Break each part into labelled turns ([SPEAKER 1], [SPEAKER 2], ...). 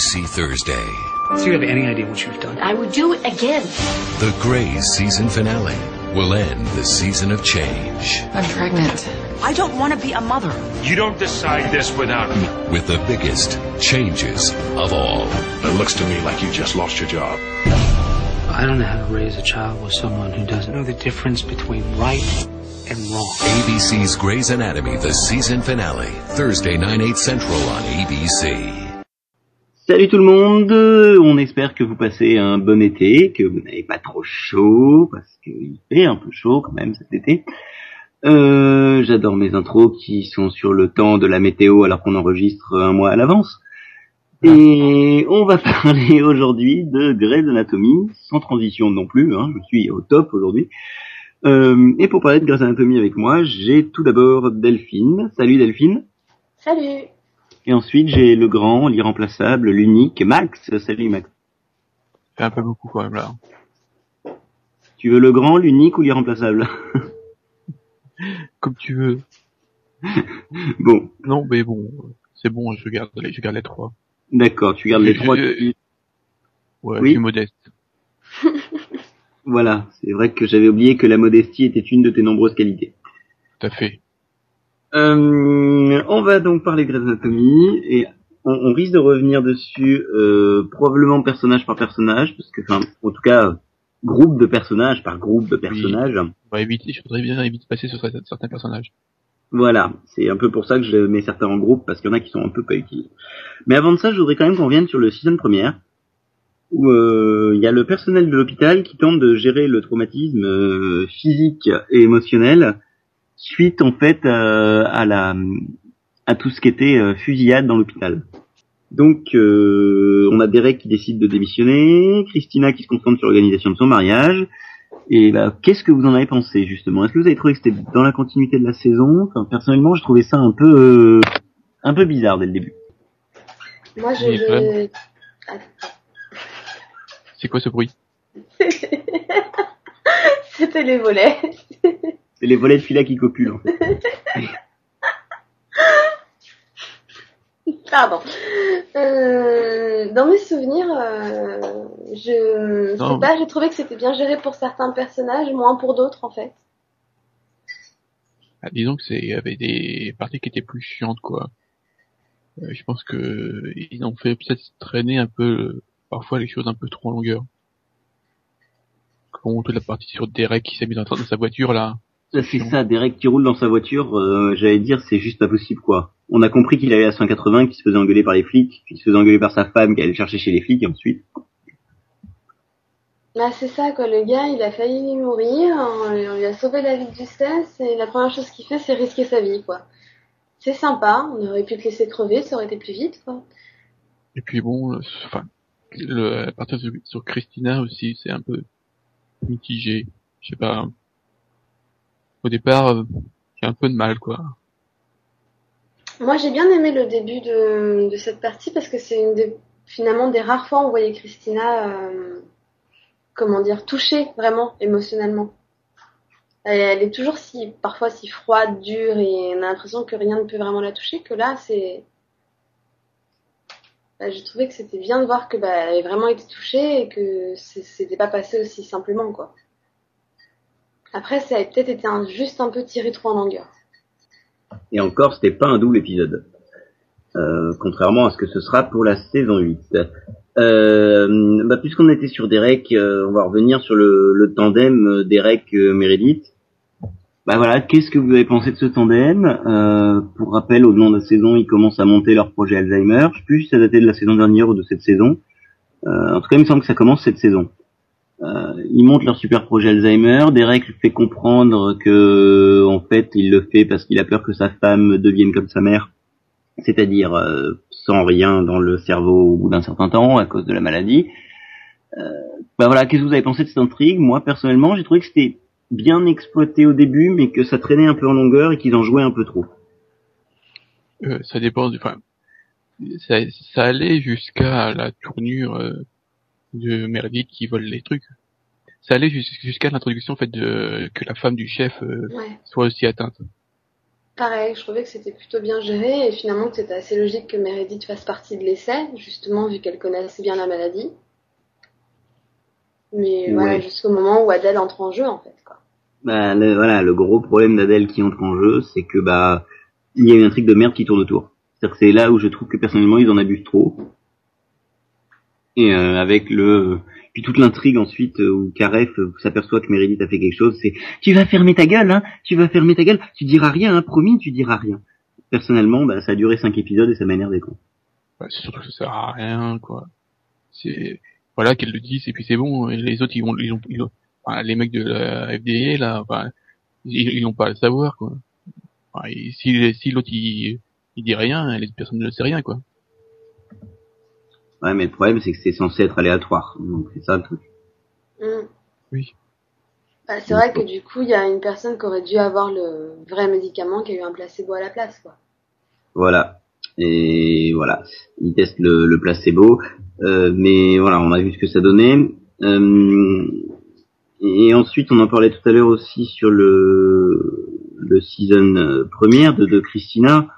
[SPEAKER 1] ABC Thursday.
[SPEAKER 2] Do you have any idea what you've done?
[SPEAKER 3] I would do it again.
[SPEAKER 1] The Grays season finale will end the season of change
[SPEAKER 4] I'm pregnant.
[SPEAKER 3] I don't want to be a mother.
[SPEAKER 5] You don't decide this without me.
[SPEAKER 1] with the biggest changes of all.
[SPEAKER 5] It looks to me like you just lost your job.
[SPEAKER 2] I don't know how to raise a child with someone who doesn't know the difference between right and wrong.
[SPEAKER 1] ABC's Grey's Anatomy, the season finale, Thursday 9, 8 Central on ABC.
[SPEAKER 6] Salut tout le monde, on espère que vous passez un bon été, que vous n'avez pas trop chaud, parce qu'il fait un peu chaud quand même cet été. Euh, J'adore mes intros qui sont sur le temps de la météo alors qu'on enregistre un mois à l'avance. Et on va parler aujourd'hui de Grey's Anatomy, sans transition non plus, hein, je suis au top aujourd'hui. Euh, et pour parler de Grey's Anatomy avec moi, j'ai tout d'abord Delphine. Salut Delphine.
[SPEAKER 7] Salut
[SPEAKER 6] Et ensuite j'ai le grand, l'irremplaçable, l'unique, Max. Salut Max.
[SPEAKER 8] fait un peu beaucoup quand même là.
[SPEAKER 6] Tu veux le grand, l'unique ou l'irremplaçable?
[SPEAKER 8] Comme tu veux.
[SPEAKER 6] Bon,
[SPEAKER 8] Non, mais bon, c'est bon, je garde les, je garde les trois.
[SPEAKER 6] d'accord, tu gardes les
[SPEAKER 8] Je-
[SPEAKER 6] trois.
[SPEAKER 8] je-
[SPEAKER 6] qui-
[SPEAKER 8] Ouais,
[SPEAKER 6] Oui.
[SPEAKER 8] je suis modeste.
[SPEAKER 6] Voilà, c'est vrai que j'avais oublié que la modestie était une de tes nombreuses qualités.
[SPEAKER 8] Tout à fait.
[SPEAKER 6] Euh, on va donc parler de Grey's Anatomy et on, on risque de revenir dessus euh, probablement personnage par personnage, parce que, enfin, en tout cas, groupe de personnages par groupe de personnages.
[SPEAKER 8] On va éviter, je voudrais bien éviter de passer sur certains certains personnages.
[SPEAKER 6] Voilà, c'est un peu pour ça que je mets certains en groupe, parce qu'il y en a qui sont un peu pas utiles. Mais avant de ça, je voudrais quand même qu'on revienne sur le season première, où euh, il y a le personnel de l'hôpital qui tente de gérer le traumatisme euh, physique et émotionnel suite en fait euh, à la à tout ce qui était euh, fusillade dans l'hôpital. Donc euh, on a Derek qui décide de démissionner, Christina qui se concentre sur l'organisation de son mariage, et bah, qu'est-ce que vous en avez pensé justement? Est-ce que vous avez trouvé que c'était dans la continuité de la saison? Enfin, Personnellement, j'ai trouvé ça un peu euh, un peu bizarre dès le début.
[SPEAKER 7] Moi, je... Je...
[SPEAKER 8] C'est quoi ce bruit?
[SPEAKER 7] C'était les volets.
[SPEAKER 6] C'est les volets de fila qui copulent. En fait.
[SPEAKER 7] Pardon. Euh, dans mes souvenirs, euh, je sais pas, j'ai trouvé que c'était bien géré pour certains personnages, moins pour d'autres en fait.
[SPEAKER 8] Ah, Disons que c'est, il y avait des parties qui étaient plus chiantes quoi. Euh, je pense que ils ont fait peut-être traîner un peu parfois les choses un peu trop en longueur. Comme toute la partie sur Derek qui s'est mis dans, dans sa voiture là.
[SPEAKER 6] C'est ça, Derek qui roule dans sa voiture, euh, j'allais dire c'est juste pas possible quoi. On a compris qu'il allait à 180, qu'il se faisait engueuler par les flics, qu'il se faisait engueuler par sa femme, qui allait le chercher chez les flics et ensuite.
[SPEAKER 7] Bah c'est ça quoi, le gars il a failli mourir, on, lui a sauvé la vie de justesse et la première chose qu'il fait c'est risquer sa vie quoi. C'est sympa, on aurait pu te laisser crever, ça aurait été plus vite quoi.
[SPEAKER 8] Et puis bon, euh, enfin, le, à partir sur, sur Christina aussi, c'est un peu mitigé. Je sais pas. Au départ, euh, j'ai un peu de mal, quoi.
[SPEAKER 7] Moi j'ai bien aimé le début de, cette partie parce que c'est une des, finalement des rares fois où on voyait Christina, euh, comment dire, touchée vraiment émotionnellement. Elle, est toujours si, parfois si froide, dure et on a l'impression que rien ne peut vraiment la toucher que là c'est... Bah, j'ai trouvé que c'était bien de voir que bah, avait vraiment été touchée et que c'était pas passé aussi simplement quoi. Après ça a peut-être été un- juste un peu tiré trop en longueur.
[SPEAKER 6] Et encore, c'était pas un double épisode. Euh, contrairement à ce que ce sera pour la saison 8. Euh, bah, puisqu'on était sur Derek, euh, on va revenir sur le, le tandem euh, Derek-Meredith. Bah voilà, qu'est-ce que vous avez pensé de ce tandem? Euh, Pour rappel, au long de la saison, ils commencent à monter leur projet Alzheimer. Je sais plus si ça datait de la saison dernière ou de cette saison. Euh, en tout cas, il me semble que ça commence cette saison. Euh, ils montent leur super projet Alzheimer. Derek lui fait comprendre que, en fait, il le fait parce qu'il a peur que sa femme devienne comme sa mère, c'est-à-dire euh, sans rien dans le cerveau au bout d'un certain temps à cause de la maladie. Euh, bah voilà, qu'est-ce que vous avez pensé de cette intrigue? Moi, personnellement, j'ai trouvé que c'était bien exploité au début, mais que ça traînait un peu en longueur et qu'ils en jouaient un peu trop.
[SPEAKER 8] Euh, ça dépend du, enfin, ça, ça allait jusqu'à la tournure euh, de Meredith qui vole les trucs. Ça allait jus- jusqu'à l'introduction en fait de que la femme du chef euh,
[SPEAKER 7] Ouais.
[SPEAKER 8] soit aussi atteinte.
[SPEAKER 7] Pareil, je trouvais que c'était plutôt bien géré et finalement que c'était assez logique que Meredith fasse partie de l'essai, justement vu qu'elle connaît assez bien la maladie. Mais
[SPEAKER 6] Ouais.
[SPEAKER 7] voilà, jusqu'au moment où Adèle entre en jeu en fait. Quoi.
[SPEAKER 6] Bah, le, voilà, le gros problème d'Adèle qui entre en jeu, c'est que bah il y a une intrigue de merde qui tourne autour. C'est-à-dire que c'est là où je trouve que personnellement ils en abusent trop. Et euh, avec le puis toute l'intrigue ensuite euh, où Karef euh, s'aperçoit que Meredith a fait quelque chose, c'est tu vas fermer ta gueule, hein, tu vas fermer ta gueule, tu diras rien, hein, promis, tu diras rien. Personnellement, bah ça a duré cinq épisodes et ça m'a énervé quoi.
[SPEAKER 8] Ouais, c'est surtout que ça sert à rien, quoi. C'est, voilà, qu'elle le dise, et puis c'est bon, et les autres, ils vont, ont, ils ont- enfin, les mecs de la FDA, là, enfin, ils, n'ont pas à le savoir, quoi. Si, si l'autre, il, il dit rien, les personnes ne sait rien, quoi.
[SPEAKER 6] Ouais, mais le problème c'est que c'est censé être aléatoire, donc c'est ça le truc.
[SPEAKER 7] Mm.
[SPEAKER 8] Oui.
[SPEAKER 7] Bah, c'est vrai que du coup, il y a une personne qui aurait dû avoir le vrai médicament qui a eu un placebo à la place. Quoi.
[SPEAKER 6] Voilà. Et voilà, ils testent le, le placebo, euh, mais voilà, on a vu ce que ça donnait. Euh, et ensuite, on en parlait tout à l'heure aussi sur le le season euh, première de, de Christina.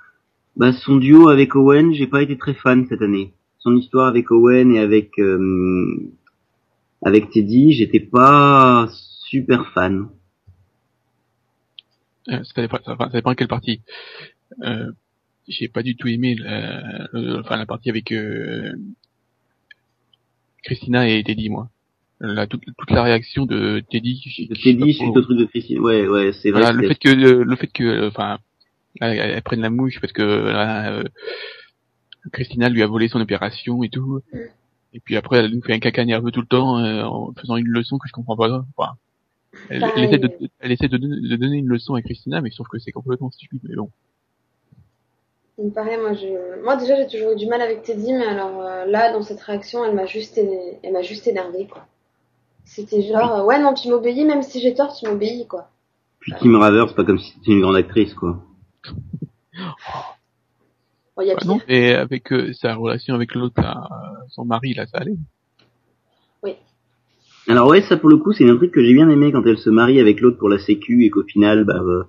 [SPEAKER 6] Bah, son duo avec Owen, j'ai pas été très fan cette année. Son histoire avec Owen et avec euh, avec Teddy, j'étais pas super fan.
[SPEAKER 8] Euh, ça dépend, enfin, ça dépend quelle partie. Euh, j'ai pas du tout aimé la, le- enfin, la partie avec euh, Christina et Teddy, moi. La, toute, toute la réaction de Teddy.
[SPEAKER 6] De Teddy
[SPEAKER 8] trop-
[SPEAKER 6] au truc de Christina. Ouais, ouais, c'est vrai.
[SPEAKER 8] Voilà, le
[SPEAKER 6] c'est-
[SPEAKER 8] fait que le, le fait que enfin elle, elle prenne la mouche parce que euh, Christina lui a volé son opération et tout
[SPEAKER 7] Mm.
[SPEAKER 8] et puis après elle nous fait un caca nerveux tout le temps euh, en faisant une leçon que je comprends pas enfin, elle, elle
[SPEAKER 7] Pareil.
[SPEAKER 8] essaie de elle essaie de, donner- de donner une leçon à Christina mais sauf que c'est complètement stupide mais bon
[SPEAKER 7] Il me paraît, moi, je... moi déjà, j'ai toujours eu du mal avec Teddy, mais alors euh, là, dans cette réaction, elle m'a juste, é- elle m'a juste énervée, quoi. C'était genre, euh, ouais, non, tu m'obéis, même si j'ai tort, tu m'obéis, quoi.
[SPEAKER 6] Puis Kim Raver, c'est pas comme si c'était une grande actrice, quoi.
[SPEAKER 7] Il y a
[SPEAKER 8] Bah
[SPEAKER 7] pire.
[SPEAKER 8] et avec euh, sa relation avec l'autre là, euh, son mari là ça allait
[SPEAKER 6] Alors ouais, ça pour le coup, c'est un truc que j'ai bien aimé quand elle se marie avec l'autre pour la sécu et qu'au final, bah, euh,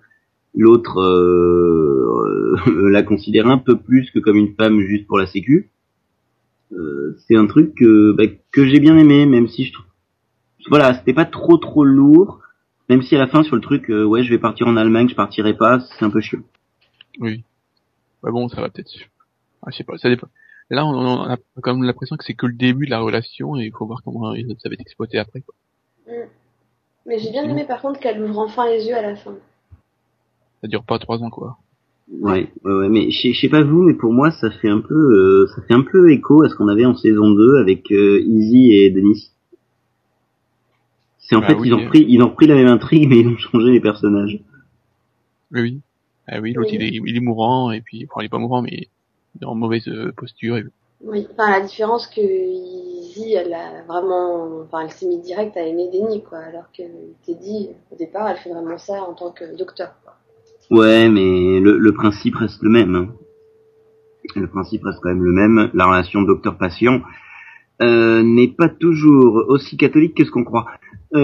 [SPEAKER 6] l'autre euh, euh, la considère un peu plus que comme une femme juste pour la sécu. Euh, c'est un truc que, bah, que j'ai bien aimé, même si je trouve... Voilà, c'était pas trop trop lourd, même si à la fin sur le truc, euh, ouais, je vais partir en Allemagne, je partirai pas, c'est un peu chiant.
[SPEAKER 8] oui bah bon ça va peut-être ah, je sais pas ça dépend là on, on a quand même l'impression que c'est que le début de la relation et il faut voir comment ça va être exploité après quoi.
[SPEAKER 7] Mm. Mais j'ai bien aimé, par contre, qu'elle ouvre enfin les yeux à la fin.
[SPEAKER 8] ça dure pas trois ans quoi
[SPEAKER 6] Ouais, ouais, ouais, mais je sais- pas vous, mais pour moi, ça fait un peu, euh, ça fait un peu écho à ce qu'on avait en saison 2 avec euh, Izzy et Denis. C'est en
[SPEAKER 8] Ah
[SPEAKER 6] fait,
[SPEAKER 8] oui.
[SPEAKER 6] ils ont pris, ils ont repris la même intrigue, mais ils ont changé les personnages.
[SPEAKER 8] Oui. Ah oui, l'autre
[SPEAKER 7] Oui.
[SPEAKER 8] il, est, il est mourant et puis enfin il est pas mourant mais il est en mauvaise euh, posture. Et...
[SPEAKER 7] Oui, enfin, la différence que Izzy, elle a vraiment, enfin, elle s'est mise direct à aimer Denis, quoi, alors que Teddy, au départ, elle fait vraiment ça en tant que docteur, quoi.
[SPEAKER 6] Ouais, mais le, le principe reste le même. hein. Le principe reste quand même le même. La relation docteur-patient euh, n'est pas toujours aussi catholique que ce qu'on croit. Euh,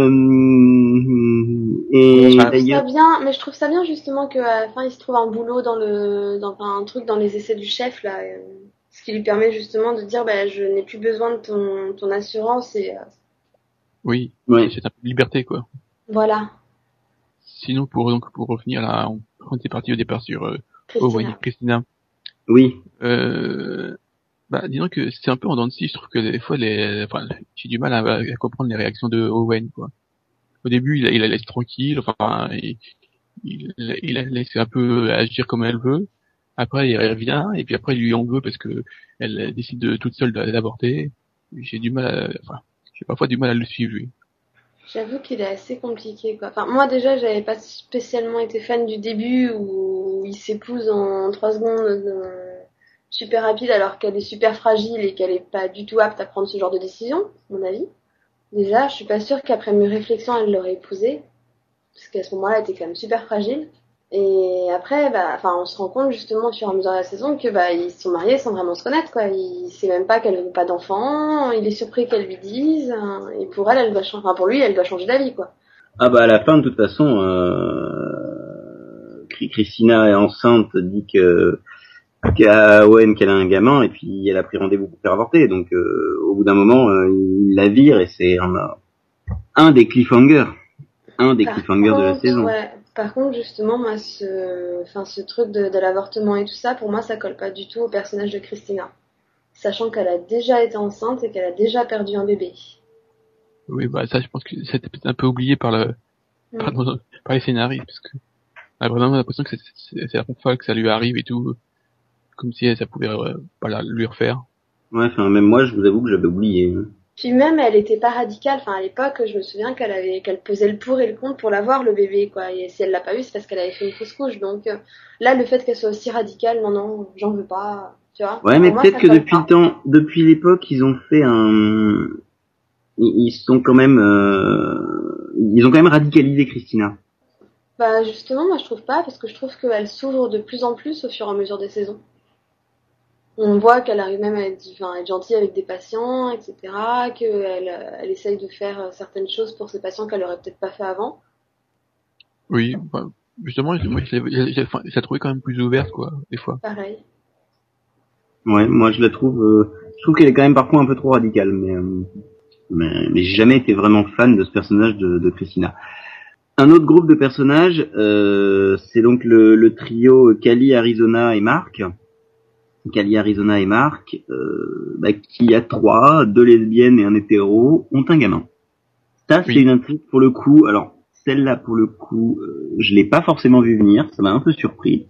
[SPEAKER 6] et
[SPEAKER 7] Mais je trouve ça
[SPEAKER 6] d'ailleurs,
[SPEAKER 7] bien, mais je trouve ça bien justement qu'à la fin il se trouve un boulot dans le, dans enfin, un truc dans les essais du chef là, euh, ce qui lui permet justement de dire bah je n'ai plus besoin de ton, ton assurance et euh,
[SPEAKER 8] Oui,
[SPEAKER 6] ouais,
[SPEAKER 8] c'est un peu de liberté quoi.
[SPEAKER 7] voilà.
[SPEAKER 8] Sinon pour donc pour revenir là, on, était parti au départ sur euh,
[SPEAKER 7] Christina.
[SPEAKER 8] Owen et Christina.
[SPEAKER 6] oui,
[SPEAKER 8] Euh, bah disons que c'est un peu en dents de scie, je trouve que des fois j'ai du mal à, comprendre les réactions de Owen quoi. Au début il, il la laisse tranquille, enfin il, il, il la laisse un peu agir comme elle veut. Après il revient et puis après il lui en veut parce que elle décide de, toute seule d'avorter. J'ai du mal, à, enfin j'ai parfois du mal à le suivre.
[SPEAKER 7] J'avoue qu'il est assez compliqué quoi. Enfin moi déjà j'avais pas spécialement été fan du début où il s'épouse en trois secondes euh, super rapide alors qu'elle est super fragile et qu'elle est pas du tout apte à prendre ce genre de décision, à mon avis. Déjà je suis pas sûre qu'après mes réflexions elle l'aurait épousé parce qu'à ce moment-là elle était quand même super fragile. Et après, bah, enfin, on se rend compte justement au fur mesure de la saison que bah ils sont mariés sans vraiment se connaître quoi. Il sait même pas qu'elle veut pas d'enfant. Il est surpris qu'elle lui dise. hein, Et pour elle, elle doit changer. Enfin, pour lui, elle doit changer d'avis quoi.
[SPEAKER 6] Ah bah à la fin de toute façon, euh, Christina est enceinte, dit que qu'à Owen qu'elle a un gamin et puis elle a pris rendez-vous pour faire avorter. Donc euh, au bout d'un moment, euh, il la vire et c'est un, un des cliffhangers, un des
[SPEAKER 7] Par
[SPEAKER 6] cliffhangers de la saison.
[SPEAKER 7] ouais, par contre, justement, moi, ce, enfin, ce truc de, de l'avortement et tout ça, pour moi, ça colle pas du tout au personnage de Christina. Sachant qu'elle a déjà été enceinte et qu'elle a déjà perdu un bébé.
[SPEAKER 8] Oui, bah ça, je pense que c'était peut-être un peu oublié par le,
[SPEAKER 7] Mm.
[SPEAKER 8] par, par les scénaristes, parce que on a vraiment l'impression que c'est la première fois que ça lui arrive et tout, comme si ça pouvait euh, pas la- lui refaire.
[SPEAKER 6] Ouais, enfin même moi, je vous avoue que j'avais oublié. hein.
[SPEAKER 7] Puis même, elle était pas radicale. Enfin, à l'époque, je me souviens qu'elle avait, qu'elle pesait le pour et le contre pour l'avoir le bébé, quoi. Et si elle l'a pas eu, c'est parce qu'elle avait fait une fausse couche. Donc euh, là, le fait qu'elle soit aussi radicale, non, non, j'en veux pas. Tu vois.
[SPEAKER 6] Ouais, mais peut-être que depuis
[SPEAKER 7] pas.
[SPEAKER 6] le temps, depuis l'époque, ils ont fait un, ils ils sont quand même, euh... ils ont quand même radicalisé Christina.
[SPEAKER 7] Bah justement, moi je trouve pas, parce que je trouve qu'elle s'ouvre de plus en plus au fur et à mesure des saisons. On voit qu'elle arrive même à être, enfin, à être gentille avec des patients, etc. Qu'elle elle essaye de faire certaines choses pour ses patients qu'elle aurait peut-être pas fait avant.
[SPEAKER 8] Oui, bah, justement, moi, je la trouvais quand même plus ouverte, quoi, des fois.
[SPEAKER 7] Pareil.
[SPEAKER 6] Ouais, moi je la trouve, euh, je trouve qu'elle est quand même parfois un peu trop radicale, mais euh, mais, mais j'ai jamais été vraiment fan de ce personnage de, de Christina. Un autre groupe de personnages, euh, c'est donc le, le trio Cali, Arizona et Marc. Cali, Arizona et Marc, euh, bah, qui a trois, deux lesbiennes et un hétéro, ont un gamin. Ça, c'est une intrigue pour le coup. Alors, celle-là, pour le coup, euh, je l'ai pas forcément vu venir. Ça m'a un peu surpris.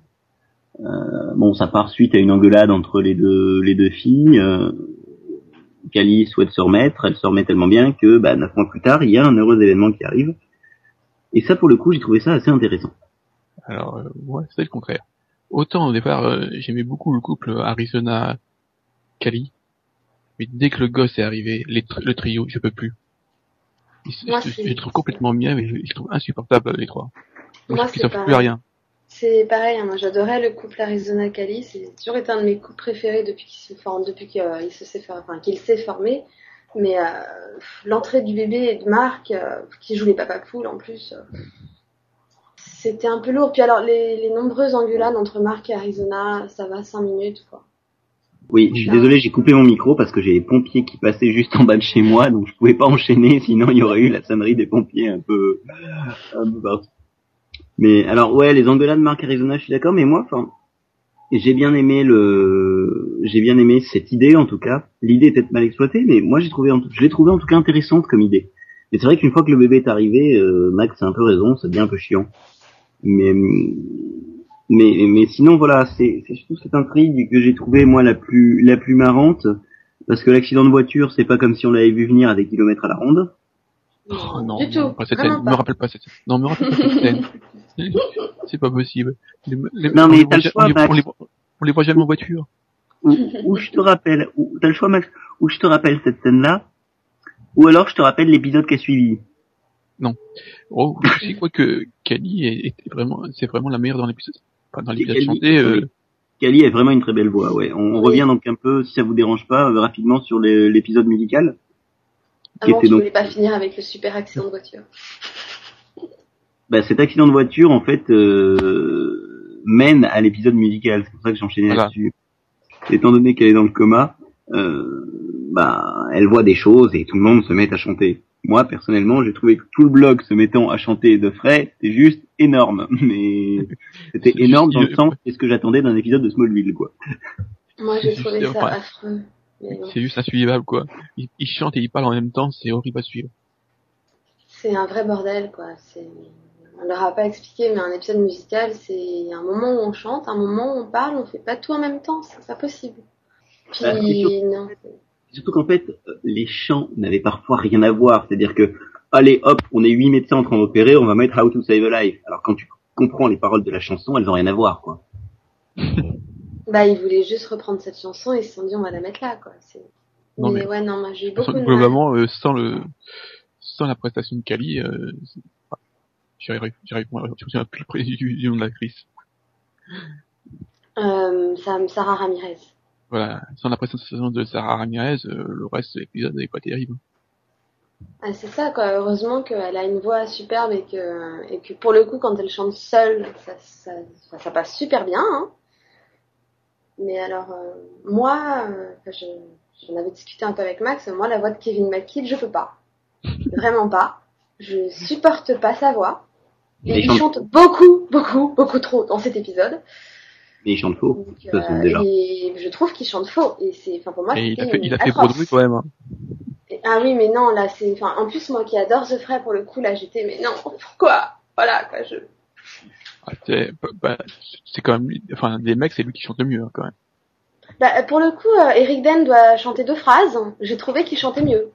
[SPEAKER 6] Euh, bon, ça part suite à une engueulade entre les deux les deux filles. Euh, Cali souhaite se remettre, elle se remet tellement bien que, bah, neuf mois plus tard, il y a un heureux événement qui arrive. Et ça, pour le coup, j'ai trouvé ça assez intéressant.
[SPEAKER 8] Alors, euh, ouais, c'est le contraire. Autant au départ, euh, j'aimais beaucoup le couple Arizona-Cali, mais dès que le gosse est arrivé, les tr- le trio, je peux plus. Ils-
[SPEAKER 7] Moi,
[SPEAKER 8] je, je les trouve complètement bien, mais je les trouve insupportables les trois. Moi,
[SPEAKER 7] Moi,
[SPEAKER 8] je plus
[SPEAKER 7] pareil.
[SPEAKER 8] rien.
[SPEAKER 7] C'est pareil, hein, moi j'adorais le couple Arizona-Cali, c'est toujours été un de mes couples préférés depuis qu'il se forme, depuis qu'il euh, se s'est, enfin, qu'il s'est formé. Mais euh, l'entrée du bébé et de Marc, euh, qui joue les papapoules en plus, c'était un peu lourd. Puis alors les, les nombreuses engueulades entre Marc et Arizona, ça va 5 minutes quoi.
[SPEAKER 6] Oui, je suis désolé, j'ai coupé mon micro parce que j'ai les pompiers qui passaient juste en bas de chez moi, donc je pouvais pas enchaîner, sinon il y aurait eu la sonnerie des pompiers un peu, un peu partout. Mais alors ouais, les engueulades Marc Arizona, je suis d'accord, mais moi, enfin, j'ai bien aimé le, j'ai bien aimé cette idée en tout cas. L'idée est peut-être mal exploitée, mais moi j'ai trouvé, je l'ai trouvé en tout cas intéressante comme idée. Mais c'est vrai qu'une fois que le bébé est arrivé, euh, Max a un peu raison, ça devient un peu chiant. Mais mais mais sinon voilà, c'est c'est surtout cette intrigue que j'ai trouvé moi la plus la plus marrante parce que l'accident de voiture, c'est pas comme si on l'avait vu venir à des kilomètres à la ronde.
[SPEAKER 8] Oh, non,
[SPEAKER 7] du tout,
[SPEAKER 8] pas cette scène. Me rappelle pas cette scène. Non, me rappelle pas cette scène. C'est pas possible. Les- les-
[SPEAKER 6] Non,
[SPEAKER 8] on
[SPEAKER 6] mais t'as le choix,
[SPEAKER 8] on les-
[SPEAKER 6] Max.
[SPEAKER 8] on les voit- on les voit jamais en voiture.
[SPEAKER 6] Ou, ou je te rappelle, ou t'as le choix Max, ou je te rappelle cette scène-là, ou alors je te rappelle l'épisode qui a suivi.
[SPEAKER 8] Oh, tu sais quoi que Kelly est, est vraiment, c'est vraiment la meilleure dans l'épisode. Enfin, dans l'épisode chanté, euh,
[SPEAKER 6] oui. Kali a vraiment une très belle voix, ouais. On, revient donc un peu, si ça vous dérange pas, euh, rapidement sur les- l'épisode musical. Qui
[SPEAKER 7] Avant,
[SPEAKER 6] était
[SPEAKER 7] tu
[SPEAKER 6] donc
[SPEAKER 7] voulais pas finir avec le super accident de voiture.
[SPEAKER 6] bah, cet accident de voiture, en fait, euh, mène à l'épisode musical. C'est pour ça que j'enchaînais
[SPEAKER 8] Voilà.
[SPEAKER 6] là-dessus. Étant donné qu'elle est dans le coma, euh, bah, elle voit des choses et tout le monde se met à chanter. Moi, personnellement, j'ai trouvé que tout le blog se mettant à chanter de frais, c'était juste énorme. Mais c'était
[SPEAKER 8] C'est
[SPEAKER 6] énorme dans le sens qu'est-ce que j'attendais d'un épisode de Smallville, quoi.
[SPEAKER 7] Moi, j'ai
[SPEAKER 8] C'est
[SPEAKER 7] trouvé
[SPEAKER 8] juste-
[SPEAKER 7] ça
[SPEAKER 8] enfin,
[SPEAKER 7] affreux.
[SPEAKER 8] C'est juste insuivable, quoi. Il, il chante et il parle en même temps, c'est horrible à suivre.
[SPEAKER 7] C'est un vrai bordel, quoi. C'est, on leur a pas expliqué, mais un épisode musical, c'est un moment où on chante, un moment où on parle, on fait pas tout en même temps, c'est pas possible. Puis,
[SPEAKER 6] Bah, c'est sûr.
[SPEAKER 7] non.
[SPEAKER 6] Surtout qu'en fait, euh, les chants n'avaient parfois rien à voir. C'est-à-dire que, allez, hop, on est huit médecins en train d'opérer, on va mettre How to Save a Life. Alors quand tu comprends les paroles de la chanson, elles ont rien à voir, quoi.
[SPEAKER 7] Bah, ils voulaient juste reprendre cette chanson et ils se sont dit, on va la mettre là, quoi.
[SPEAKER 8] Non,
[SPEAKER 7] mais,
[SPEAKER 8] mais-
[SPEAKER 7] ouais, non, moi, j'ai eu beaucoup de mal.
[SPEAKER 8] Globalement, euh, sans le, sans la prestation de Kali, euh, j'arrive, j'arrive, souviens plus près du, du nom de l'actrice.
[SPEAKER 7] Euh, Sam- Sarah Ramirez.
[SPEAKER 8] Voilà, sans la prestation de Sarah Ramirez, euh, le reste de l'épisode n'est pas terrible.
[SPEAKER 7] Ah, c'est ça, quoi. Heureusement qu'elle a une voix superbe et que, et que pour le coup, quand elle chante seule, ça, ça, ça, ça passe super bien. Hein. Mais alors, euh, moi, euh, enfin, je, j'en avais discuté un peu avec Max, moi, la voix de Kevin McKidd, je peux pas. Vraiment pas. Je supporte pas sa voix. Et
[SPEAKER 6] Mais
[SPEAKER 7] il
[SPEAKER 6] chante-
[SPEAKER 7] chante beaucoup, beaucoup, beaucoup trop dans cet épisode.
[SPEAKER 6] Mais il chante faux.
[SPEAKER 7] Donc,
[SPEAKER 6] de toute façon,
[SPEAKER 7] euh,
[SPEAKER 6] déjà.
[SPEAKER 7] et je trouve qu'il chante faux. Et c'est, enfin, pour moi,
[SPEAKER 8] Et il a fait, il a fait. Broadway quand même. Hein.
[SPEAKER 7] Et- Ah oui, mais non, là, c'est, enfin, en plus, moi qui adore The Fray, pour le coup, là, j'étais, mais non, pourquoi? Voilà, quoi, je,
[SPEAKER 8] Ah, c'est bah, c'est quand même, enfin, des mecs, c'est lui qui chante le mieux hein, quand même.
[SPEAKER 7] Bah, pour le coup, euh, Eric Den doit chanter deux phrases. J'ai trouvé qu'il chantait mieux.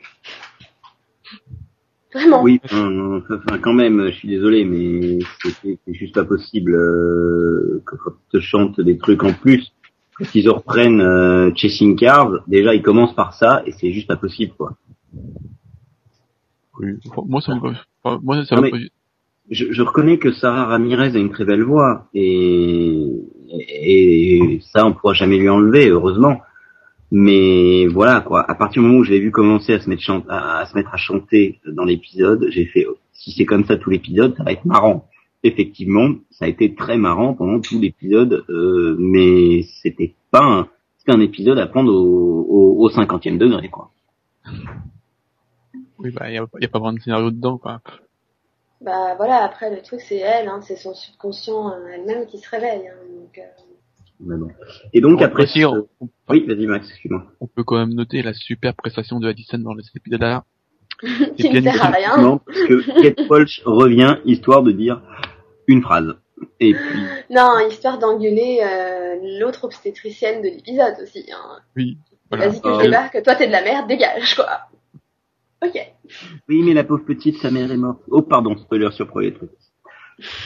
[SPEAKER 7] Vraiment.
[SPEAKER 6] Oui, enfin, enfin, quand même, je suis désolé, mais c'est juste pas possible euh, que quand ils te chantent des trucs en plus, quand ils reprennent euh, Chasing Cars, déjà ils commencent par ça et c'est juste pas possible quoi.
[SPEAKER 8] Oui. Moi, ça me, enfin, moi, ça
[SPEAKER 6] Non,
[SPEAKER 8] me
[SPEAKER 6] mais- Je, je reconnais que Sarah Ramirez a une très belle voix et, et ça on pourra jamais lui enlever, heureusement. Mais voilà quoi, à partir du moment où je l'ai vu commencer à se mettre chan- à, à se mettre à chanter dans l'épisode, j'ai fait si c'est comme ça tout l'épisode, ça va être marrant. Effectivement, ça a été très marrant pendant tout l'épisode, euh, mais c'était pas un, c'était un épisode à prendre au, au, au cinquantième degré quoi.
[SPEAKER 8] oui, bah, y a, y a pas vraiment de scénario dedans, quoi.
[SPEAKER 7] Bah voilà, après le truc c'est elle, hein, c'est son subconscient euh, elle-même qui se réveille. Hein, donc, euh,
[SPEAKER 6] Mais bon. Et donc après, ce-
[SPEAKER 8] on,
[SPEAKER 6] oui, vas-y Max, excuse-moi.
[SPEAKER 8] on peut quand même noter la super prestation de Addison dans cet épisode-là.
[SPEAKER 7] qui ne
[SPEAKER 8] bien
[SPEAKER 7] sert à rien.
[SPEAKER 6] Non, parce que Kate Walsh revient histoire de dire une phrase. Et puis,
[SPEAKER 7] Non, histoire d'engueuler euh, l'autre obstétricienne de l'épisode aussi. Hein.
[SPEAKER 8] Oui, voilà.
[SPEAKER 7] Vas-y que
[SPEAKER 6] Ah,
[SPEAKER 7] je débarque, toi t'es de la merde, dégage quoi. Ok.
[SPEAKER 6] oui, mais la pauvre petite, sa mère est morte. Oh, pardon, spoiler sur.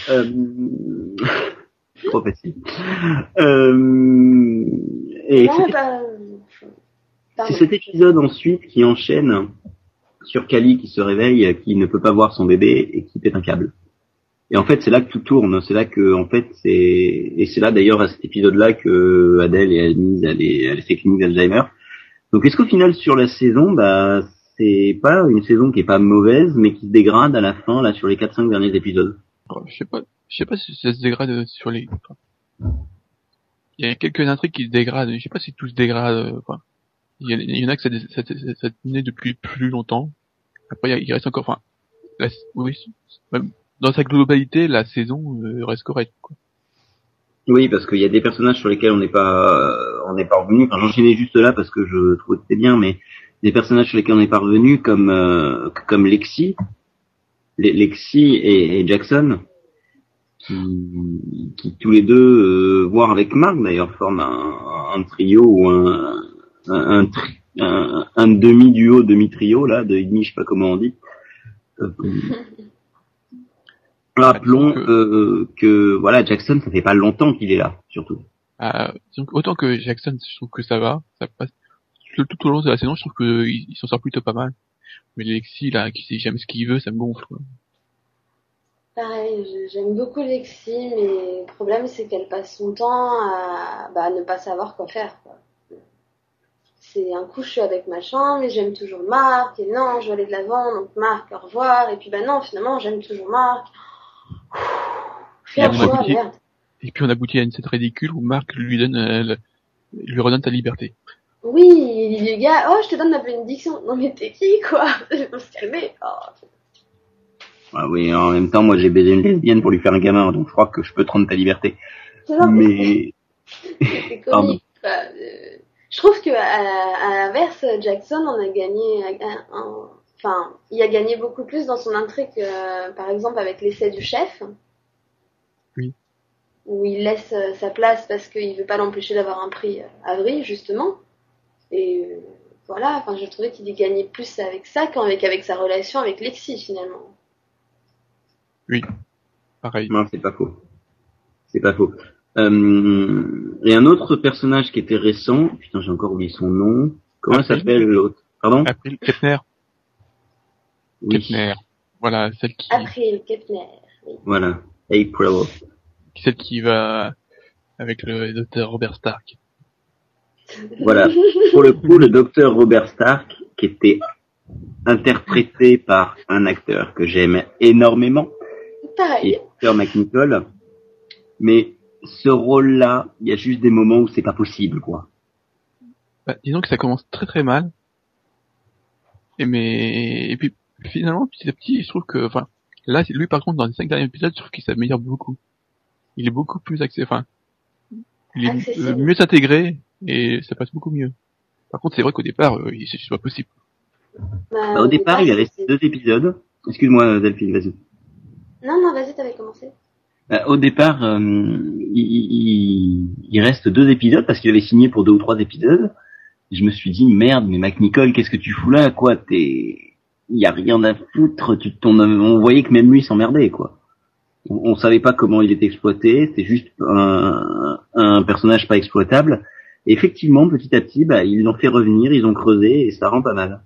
[SPEAKER 6] Euh... Trop facile. Euh... Et
[SPEAKER 7] non,
[SPEAKER 6] c'est-.
[SPEAKER 7] Pardon.
[SPEAKER 6] c'est cet épisode ensuite qui enchaîne sur Kali qui se réveille, qui ne peut pas voir son bébé et qui pète un câble. Et en fait, c'est là que tout tourne. C'est là que, en fait, c'est et c'est là d'ailleurs à cet épisode-là que Adèle et Anise allaient elle fait clinique d'Alzheimer. Donc, est-ce qu'au final sur la saison, bah, c'est pas une saison qui est pas mauvaise, mais qui se dégrade à la fin, là, sur les 4-5 derniers épisodes?
[SPEAKER 8] Alors, Je sais pas, je sais pas si ça se dégrade sur les. Il y a quelques intrigues qui se dégradent. Je sais pas si tout se dégrade. euh, Enfin, il y, en a- que ça, ça, ça, ça tenait depuis plus longtemps. Après, il, reste encore. Enfin, oui, dans sa globalité, la saison euh, reste correcte. Quoi.
[SPEAKER 6] Oui, parce qu'il y a des personnages sur lesquels on n'est pas, euh, on n'est pas revenu. Enfin, j'enchaînais juste là parce que je trouvais que c'était bien, mais des personnages sur lesquels on n'est pas revenu, comme euh, comme Lexi, Le- Lexi et Jackson, qui, qui tous les deux, euh, voire avec Marc d'ailleurs, forment un, un trio ou un un, un, tri- un, un demi duo, demi trio là, de demi, je sais pas comment on dit. Euh, Rappelons
[SPEAKER 8] que-
[SPEAKER 6] euh, que voilà, Jackson, ça fait pas longtemps qu'il est là, surtout.
[SPEAKER 8] Euh, donc, autant que Jackson, je trouve que ça va, ça passe. Tout, tout au long de la saison, je trouve qu'il il s'en sort plutôt pas mal. Mais Lexi, là, qui sait jamais ce qu'il veut, ça me gonfle. Quoi.
[SPEAKER 7] Pareil, j'aime beaucoup Lexi, mais le problème c'est qu'elle passe son temps à, bah, à ne pas savoir quoi faire. C'est un coup je suis avec machin, mais j'aime toujours Marc, et non, je vais aller de l'avant, donc Marc, au revoir, et puis bah non, finalement j'aime toujours Marc.
[SPEAKER 8] Et on
[SPEAKER 7] choix,
[SPEAKER 8] aboutit-
[SPEAKER 7] merde.
[SPEAKER 8] Et puis on aboutit à une scène ridicule où Marc lui donne, euh, lui redonne sa liberté.
[SPEAKER 7] Oui, les gars, oh je te donne ma bénédiction. Non mais t'es qui quoi? Je peux se calmer. Oh.
[SPEAKER 6] Ah oui, en même temps, moi j'ai baisé une lesbienne pour lui faire un gamin, donc je crois que je peux te rendre ta liberté.
[SPEAKER 7] Non, mais
[SPEAKER 6] Mais
[SPEAKER 7] c'est comique. quoi. Euh, Je trouve que à, à l'inverse, Jackson on a gagné, enfin, il a gagné beaucoup plus dans son intrigue, euh, par exemple avec l'essai du chef.
[SPEAKER 8] Oui.
[SPEAKER 7] Où il laisse euh, sa place parce qu'il veut pas l'empêcher d'avoir un prix euh, Avery justement. Et euh, voilà, enfin, je trouvais qu'il y gagnait plus avec ça qu'avec avec sa relation avec Lexi finalement.
[SPEAKER 8] Pareil.
[SPEAKER 6] non, c'est pas faux. C'est pas faux. Euh, et un autre personnage qui était récent, putain, j'ai encore oublié son nom. Comment
[SPEAKER 8] April.
[SPEAKER 6] s'appelle l'autre? Pardon?
[SPEAKER 8] Après, Kettner.
[SPEAKER 6] Oui,
[SPEAKER 8] Kettner. Voilà, celle qui,
[SPEAKER 7] April Kepner. Oui.
[SPEAKER 6] voilà. April.
[SPEAKER 8] celle qui va avec le docteur Robert Stark.
[SPEAKER 6] Voilà. Pour le coup, le docteur Robert Stark, qui était interprété par un acteur que j'aime énormément,
[SPEAKER 7] Pareil.
[SPEAKER 6] et Peter McNichol. Mais ce rôle-là, il y a juste des moments où c'est pas possible, quoi.
[SPEAKER 8] Bah, disons que ça commence très très mal. Et mais et puis finalement petit à petit, je trouve que enfin là lui par contre dans les cinq derniers épisodes, je trouve qu'il s'améliore beaucoup. Il est beaucoup plus accès, enfin il est
[SPEAKER 7] Accessible.
[SPEAKER 8] euh, mieux intégré et ça passe beaucoup mieux. Par contre, c'est vrai qu'au départ, euh, il- c'est pas possible.
[SPEAKER 7] Bah,
[SPEAKER 6] Bah, au départ, il resté
[SPEAKER 7] c'est-
[SPEAKER 6] deux épisodes. Excuse-moi, Delphine, vas-y.
[SPEAKER 7] Non, non, vas-y, t'avais commencé.
[SPEAKER 6] Bah, au départ, euh, il, il- il reste deux épisodes parce qu'il avait signé pour deux ou trois épisodes. Je me suis dit merde, mais McNichol, qu'est-ce que tu fous là, quoi? T'es, il y a rien à foutre. Tu, on, on voyait que même lui s'emmerdait, quoi. On, on savait pas comment il était exploité. C'était juste un, un personnage pas exploitable. Et effectivement, petit à petit, bah, ils l'ont fait revenir, ils ont creusé et ça rend pas mal.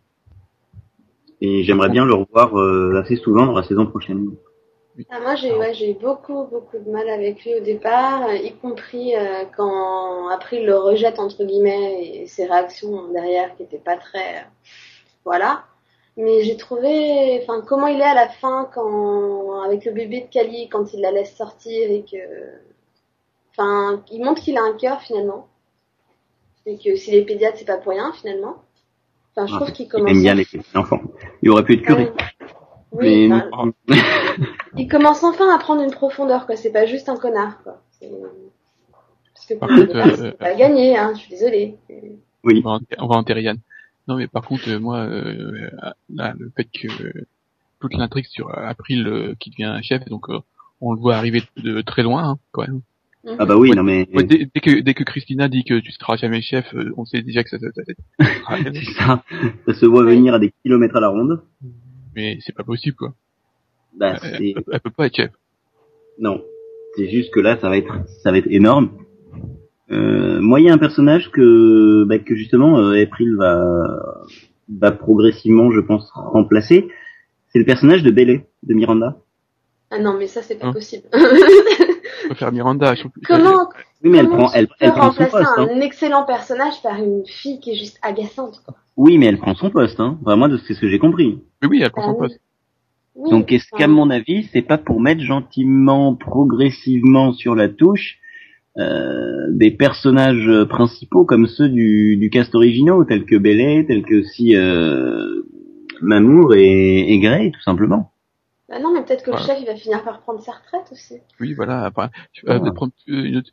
[SPEAKER 6] Et j'aimerais bien le revoir euh, assez souvent dans la saison prochaine.
[SPEAKER 7] Ah, moi, j'ai ouais, j'ai eu beaucoup, beaucoup de mal avec lui au départ, euh, y compris euh, quand après il le rejette entre guillemets et ses réactions derrière qui étaient pas très, euh, voilà. Mais j'ai trouvé, enfin, comment il est à la fin quand avec le bébé de Kali quand il la laisse sortir et que, enfin, il montre qu'il a un cœur finalement et que si les pédiatres c'est pas pour rien finalement. Enfin, je
[SPEAKER 6] Ah,
[SPEAKER 7] trouve qu'il
[SPEAKER 6] Il
[SPEAKER 7] commence.
[SPEAKER 6] aime bien les petits enfants. Il aurait pu être curé.
[SPEAKER 7] Oui,
[SPEAKER 6] Mais-
[SPEAKER 7] il commence enfin à prendre une profondeur, quoi. C'est pas juste un connard, quoi. Parce que pour
[SPEAKER 8] contre, euh,
[SPEAKER 7] c'est pas gagné, hein. Je suis désolée.
[SPEAKER 6] oui.
[SPEAKER 8] On va, enterrer- Yann. Non, mais par contre, euh, moi, euh, là, le fait que toute l'intrigue sur April euh, qui devient chef, donc euh, on le voit arriver de très loin, hein, quand même.
[SPEAKER 6] Ah bah oui,
[SPEAKER 8] Ouais,
[SPEAKER 6] non mais
[SPEAKER 8] Ouais, dès, dès que dès que Christina dit que tu seras jamais chef, euh, on sait déjà que ça, ça, ça- ça- ça-
[SPEAKER 6] c'est ça. Ça se voit venir à des kilomètres à la ronde.
[SPEAKER 8] mais c'est pas possible quoi.
[SPEAKER 6] Bah
[SPEAKER 8] Elle, elle peut pas être chef.
[SPEAKER 6] non. C'est juste que là, ça va être ça va être énorme. Euh, moi, il y a un personnage que bah, que justement euh, April va va progressivement, je pense, remplacer. C'est le personnage de Belle de Miranda.
[SPEAKER 7] Ah non, mais ça, c'est pas
[SPEAKER 8] Hein.
[SPEAKER 7] possible.
[SPEAKER 8] Je préfère Miranda. Je
[SPEAKER 7] comment
[SPEAKER 6] Oui, mais elle
[SPEAKER 7] comment
[SPEAKER 6] prend elle,
[SPEAKER 7] tu peux
[SPEAKER 6] elle prend son
[SPEAKER 7] remplacer
[SPEAKER 6] poste. hein.
[SPEAKER 7] un excellent personnage par une fille qui est juste agaçante, quoi.
[SPEAKER 6] Oui, mais elle prend son poste. Hein. Enfin, moi, de- c'est ce que j'ai compris.
[SPEAKER 8] Oui, oui, elle prend
[SPEAKER 7] Ah
[SPEAKER 8] son
[SPEAKER 7] oui.
[SPEAKER 8] poste.
[SPEAKER 7] Oui,
[SPEAKER 6] Donc est-ce qu'à mon avis, c'est pas pour mettre gentiment, progressivement sur la touche euh, des personnages principaux comme ceux du, du cast originaux, tels que Bellet, tels que aussi euh, Mamour et, et Grey, tout simplement.
[SPEAKER 7] Bah non, mais peut-être que
[SPEAKER 8] Voilà.
[SPEAKER 7] le chef, il va finir par prendre sa retraite aussi.
[SPEAKER 8] Oui, voilà. Après, tu vas prendre plus- une autre-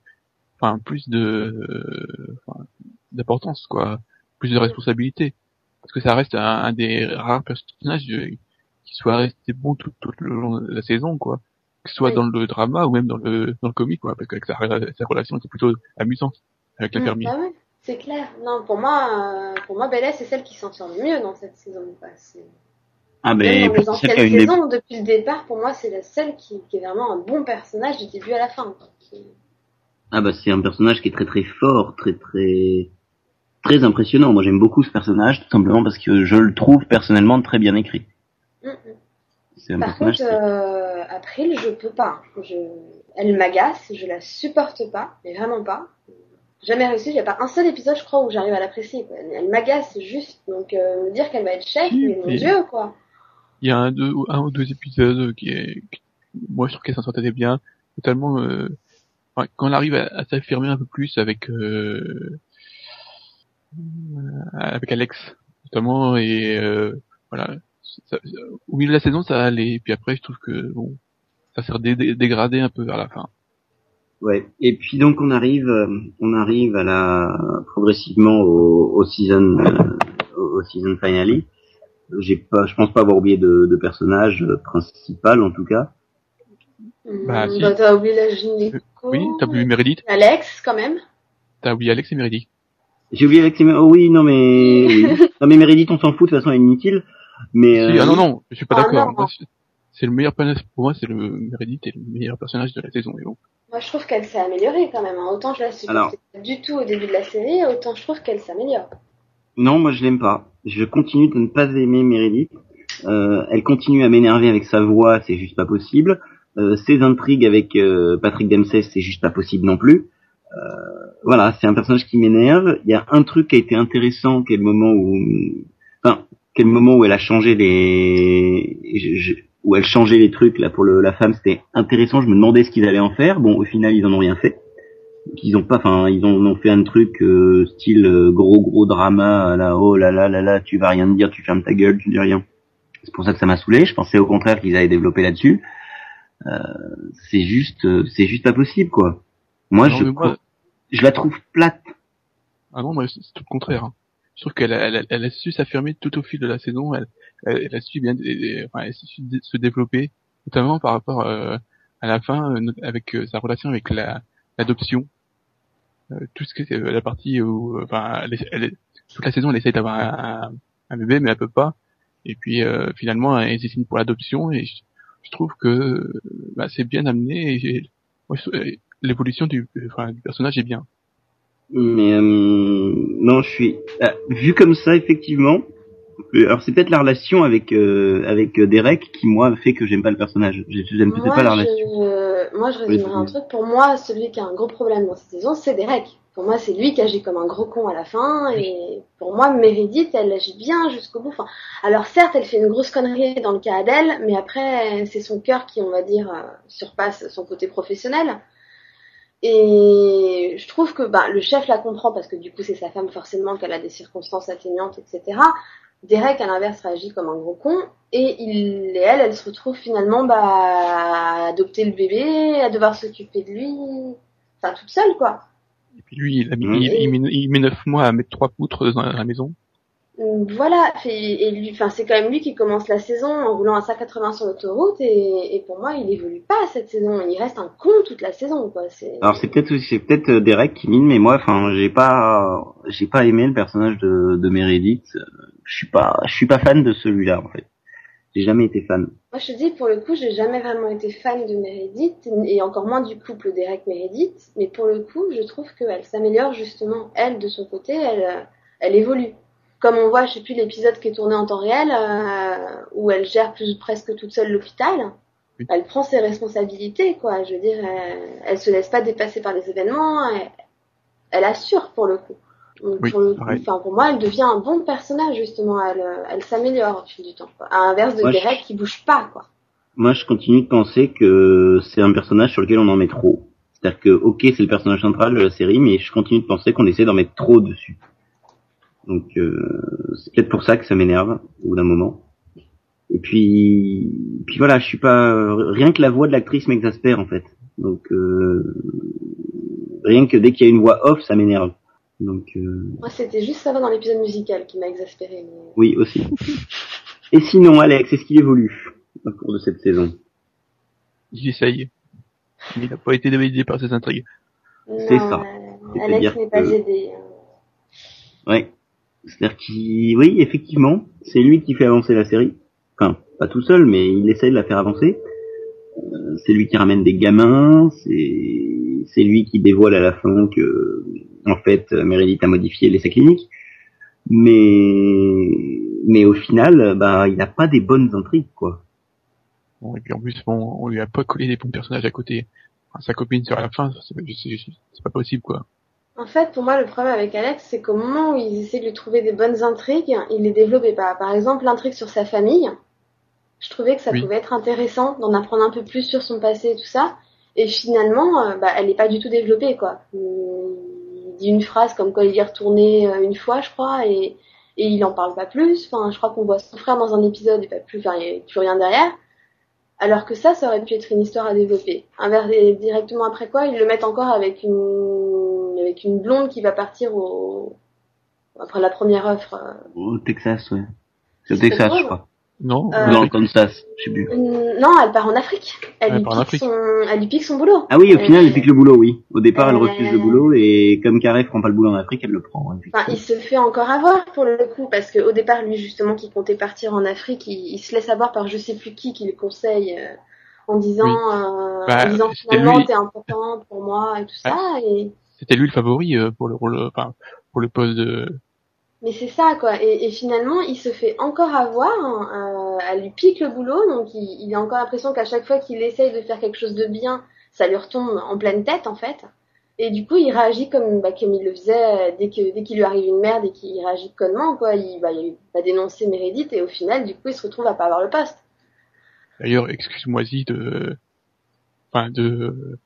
[SPEAKER 8] enfin plus de euh, enfin, d'importance quoi, plus de responsabilité, parce que ça reste un, un des rares personnages euh, qui soit resté bon tout, tout le long de la saison quoi, que ce soit
[SPEAKER 7] Oui.
[SPEAKER 8] dans le drama ou même dans le dans le comique quoi, parce qu'avec sa, sa relation était plutôt amusante avec la
[SPEAKER 7] Mm,
[SPEAKER 8] fermière.
[SPEAKER 7] bah ouais, c'est clair. Non, pour moi, euh, pour moi, Bella, c'est celle qui s'en sort le mieux dans cette saison. quoi. C'est-
[SPEAKER 6] Ah
[SPEAKER 7] Même
[SPEAKER 6] ben
[SPEAKER 7] dans les
[SPEAKER 6] une
[SPEAKER 7] depuis le départ, pour moi, c'est la seule qui, qui est vraiment un bon personnage du début à la fin. quoi. Qui-
[SPEAKER 6] ah bah c'est un personnage qui est très très fort, très très très impressionnant. Moi j'aime beaucoup ce personnage tout simplement parce que je le trouve personnellement très bien écrit.
[SPEAKER 7] Mm, mm. Par contre, euh, April, je peux pas. Je... Elle m'agace, je la supporte pas, mais vraiment pas. Jamais réussi, il n'y a pas un seul épisode, je crois, où j'arrive à l'apprécier. quoi. Elle, elle m'agace juste, donc euh, me dire qu'elle va être chef,
[SPEAKER 8] Si,
[SPEAKER 7] mais mon dieu, quoi.
[SPEAKER 8] Il y a un, deux, un ou deux épisodes qui est, moi je trouve qu'elle s'en sortait bien, totalement. Euh, enfin, quand elle arrive à, à s'affirmer un peu plus avec euh, euh, avec Alex, notamment, et euh, voilà. Ça- au milieu de la saison, ça allait, et puis après, je trouve que bon, ça s'est dé- dé- dégradé un peu vers la fin.
[SPEAKER 6] Ouais. Et puis donc on arrive, euh, on arrive à la progressivement au, au season, euh, au season finale. J'ai pas, je pense pas avoir oublié de, de personnage euh, principal en tout cas.
[SPEAKER 8] Bah,
[SPEAKER 7] Hmm,
[SPEAKER 8] si.
[SPEAKER 7] bah, t'as oublié la gynéco.
[SPEAKER 8] Oui, t'as oublié Meredith,
[SPEAKER 7] Alex, quand même.
[SPEAKER 8] t'as oublié Alex et Meredith.
[SPEAKER 6] J'ai oublié Alex. et Mer- Oh oui, non mais, oui. non mais Meredith, on s'en fout de toute façon, elle est inutile. Mais
[SPEAKER 8] Si,
[SPEAKER 6] euh,
[SPEAKER 8] ah non non, je suis pas
[SPEAKER 7] Ah,
[SPEAKER 8] d'accord. c'est- le meilleur personnage pour moi, c'est le Meredith est le meilleur personnage de la saison. Et bon.
[SPEAKER 7] Moi, je trouve qu'elle s'est améliorée quand même. hein. Autant je la supportais pas du tout au début de la série, autant je trouve qu'elle s'améliore.
[SPEAKER 6] Non, moi je l'aime pas. Je continue de ne pas aimer Meredith. Euh, elle continue à m'énerver avec sa voix, c'est juste pas possible. Euh, ses intrigues avec euh, Patrick Dempsey, c'est juste pas possible non plus. Euh, voilà, c'est un personnage qui m'énerve. Il y a un truc qui a été intéressant, qui est le moment où, enfin, quel moment où elle a changé les, je- je- où elle changeait les trucs là pour le, la femme, c'était intéressant. Je me demandais ce qu'ils allaient en faire. Bon, au final, ils en ont rien fait. Ils ont pas, enfin, ils ont fait un truc euh, style euh, gros gros drama. Là, oh là là là là, tu vas rien dire, tu fermes ta gueule, tu dis rien. C'est pour ça que ça m'a saoulé. Je pensais au contraire qu'ils allaient développer là-dessus. Euh, c'est juste, euh, c'est juste pas possible quoi. Moi,
[SPEAKER 8] Non,
[SPEAKER 6] je,
[SPEAKER 8] mais moi-
[SPEAKER 6] je la trouve plate.
[SPEAKER 8] Ah non, c'est c'est tout le contraire. Hein. Je trouve qu'elle a, su s'affirmer tout au fil de la saison. Elle, a su bien, se développer, notamment par rapport euh, à la fin, euh, avec euh, sa relation avec la l'adoption. Tout ce que c'est euh, la partie où, enfin, est- toute la saison, elle essaye d'avoir un, bébé, mais elle peut pas. Et puis finalement, elle décide pour l'adoption. Et je, trouve que bah, c'est bien amené. Et l'évolution du personnage est bien.
[SPEAKER 6] Mais euh, non, je suis ah, vu comme ça effectivement. euh, Alors c'est peut-être la relation avec euh, avec euh, Derek qui moi fait que j'aime pas le personnage. J'aime peut-être pas la relation.
[SPEAKER 7] je, moi, je résumerai un truc. Pour moi, celui qui a un gros problème dans cette saison, c'est Derek. Pour moi, c'est lui qui agit comme un gros con à la fin. Et pour moi, Meredith, elle agit bien jusqu'au bout. Enfin, alors certes, elle fait une grosse connerie dans le cas Adèle, mais après, c'est son cœur qui, on va dire, euh, surpasse son côté professionnel. Et je trouve que bah, le chef la comprend parce que du coup, c'est sa femme forcément qu'elle a des circonstances atténuantes, etc. Derek, à l'inverse, réagit comme un gros con. Et il et elle, elle se retrouve finalement bah, à adopter le bébé, à devoir s'occuper de lui, enfin toute seule quoi.
[SPEAKER 8] Et puis lui, il, a mis, il, il met, il met neuf mois à mettre trois poutres dans la maison.
[SPEAKER 7] Voilà, et, et lui, enfin c'est quand même lui qui commence la saison en roulant à 180 sur l'autoroute et, et pour moi il évolue pas cette saison, il reste un con toute la saison quoi.
[SPEAKER 6] Alors c'est peut-être c'est peut-être euh, Derek qui mine, mais moi enfin j'ai pas j'ai pas aimé le personnage de, de Meredith. Euh, Je suis pas je suis pas fan de celui-là en fait. J'ai jamais été fan.
[SPEAKER 7] Moi, je te dis, pour le coup, j'ai jamais vraiment été fan de Meredith, et encore moins du couple Derek-Meredith, mais pour le coup, je trouve qu'elle s'améliore justement. Elle, de son côté, elle, euh, elle évolue. Comme on voit, je sais plus, l'épisode qui est tourné en temps réel, euh, où elle gère plus presque toute seule l'hôpital,
[SPEAKER 8] Oui.
[SPEAKER 7] elle prend ses responsabilités, quoi. Je veux dire, elle, elle se laisse pas dépasser par les événements, elle, elle assure pour le coup. Donc,
[SPEAKER 8] Oui,
[SPEAKER 7] pour, le coup,
[SPEAKER 8] pareil.
[SPEAKER 7] enfin, pour moi, elle devient un bon personnage, justement. Elle, euh, elle s'améliore au fil du temps. Quoi. À l'inverse de
[SPEAKER 6] Moi, je-
[SPEAKER 7] Derek qui bouge pas, quoi.
[SPEAKER 6] Moi je continue de penser que c'est un personnage sur lequel on en met trop. C'est-à-dire que ok c'est le personnage central de la série, mais je continue de penser qu'on essaie d'en mettre trop dessus. Donc euh, c'est peut-être pour ça que ça m'énerve au bout d'un moment. Et puis puis voilà, je suis pas rien que la voix de l'actrice m'exaspère en fait. Donc euh, rien que dès qu'il y a une voix off, ça m'énerve. Donc euh,
[SPEAKER 7] Moi, c'était juste ça va dans l'épisode musical qui m'a exaspéré. Mais...
[SPEAKER 6] oui aussi. Et sinon Alex, est-ce qu'il évolue au cours de cette saison?
[SPEAKER 8] Il essaye. Mais il n'a pas été aidé par ses intrigues.
[SPEAKER 6] C'est
[SPEAKER 7] Non,
[SPEAKER 6] ça.
[SPEAKER 7] euh, Alex n'est pas
[SPEAKER 6] que-
[SPEAKER 7] aidé.
[SPEAKER 6] Ouais. C'est-à-dire qu'il, oui, effectivement, c'est lui qui fait avancer la série. Enfin, pas tout seul, mais il essaie de la faire avancer. Euh, c'est lui qui ramène des gamins, c'est, lui qui dévoile à la fin que, en fait, Meredith a modifié l'essai clinique. Mais, mais au final, bah, il n'a pas des bonnes intrigues, quoi.
[SPEAKER 8] Bon, et puis en plus, bon, on lui a pas collé des bons personnages à côté. Enfin, sa copine sur la fin, c'est pas possible, quoi.
[SPEAKER 7] En fait, pour moi, le problème avec Alex, c'est qu'au moment où ils essaient de lui trouver des bonnes intrigues, il les développait pas. Par exemple, l'intrigue sur sa famille, je trouvais que ça
[SPEAKER 8] Oui.
[SPEAKER 7] pouvait être intéressant d'en apprendre un peu plus sur son passé et tout ça. Et finalement, euh, bah, elle n'est pas du tout développée, quoi. Il dit une phrase comme quoi il y est retourné euh, une fois, je crois, et, et il en parle pas plus. Enfin, je crois qu'on voit son frère dans un épisode et pas plus, enfin, il n'y a plus rien derrière. Alors que ça, ça aurait pu être une histoire à développer. Inverse, et directement après quoi, ils le mettent encore avec une, avec une blonde qui va partir au, après la première offre. euh.
[SPEAKER 6] Au Texas, ouais. C'est au Texas,
[SPEAKER 7] drôle.
[SPEAKER 6] je crois.
[SPEAKER 8] Non,
[SPEAKER 7] Euh,
[SPEAKER 6] Ou dans le Kansas, je sais plus.
[SPEAKER 7] Euh, Non, elle part en Afrique. Elle,
[SPEAKER 8] Elle
[SPEAKER 7] lui
[SPEAKER 8] part en
[SPEAKER 7] pique
[SPEAKER 8] Afrique.
[SPEAKER 7] son, elle lui pique son boulot.
[SPEAKER 6] Ah oui, au
[SPEAKER 7] Euh,
[SPEAKER 6] final, elle pique le boulot, oui. Au départ, elle
[SPEAKER 7] euh,
[SPEAKER 6] refuse le boulot, et comme Carré prend pas le boulot en Afrique, elle le prend.
[SPEAKER 7] Enfin, il se fait encore avoir pour le coup, parce qu'au départ, lui, justement, qui comptait partir en Afrique, il, il se laisse avoir par je sais plus qui qui le conseille euh, en disant, euh,
[SPEAKER 8] Bah,
[SPEAKER 7] en disant finalement, t'es important pour moi et tout ça. Et...
[SPEAKER 8] c'était lui le favori euh, pour le rôle, enfin, pour le poste de...
[SPEAKER 7] Mais c'est ça, quoi. Et, et finalement, il se fait encore avoir, hein, euh, elle lui pique le boulot, donc il, il a encore l'impression qu'à chaque fois qu'il essaye de faire quelque chose de bien, ça lui retombe en pleine tête, en fait. Et du coup, il réagit comme, bah, comme il le faisait euh, dès que dès qu'il lui arrive une merde et qu'il réagit connement, quoi. Il va, il va dénoncer Meredith et au final, du coup, il se retrouve à pas avoir le poste.
[SPEAKER 8] D'ailleurs, excuse-moi-y de, enfin de,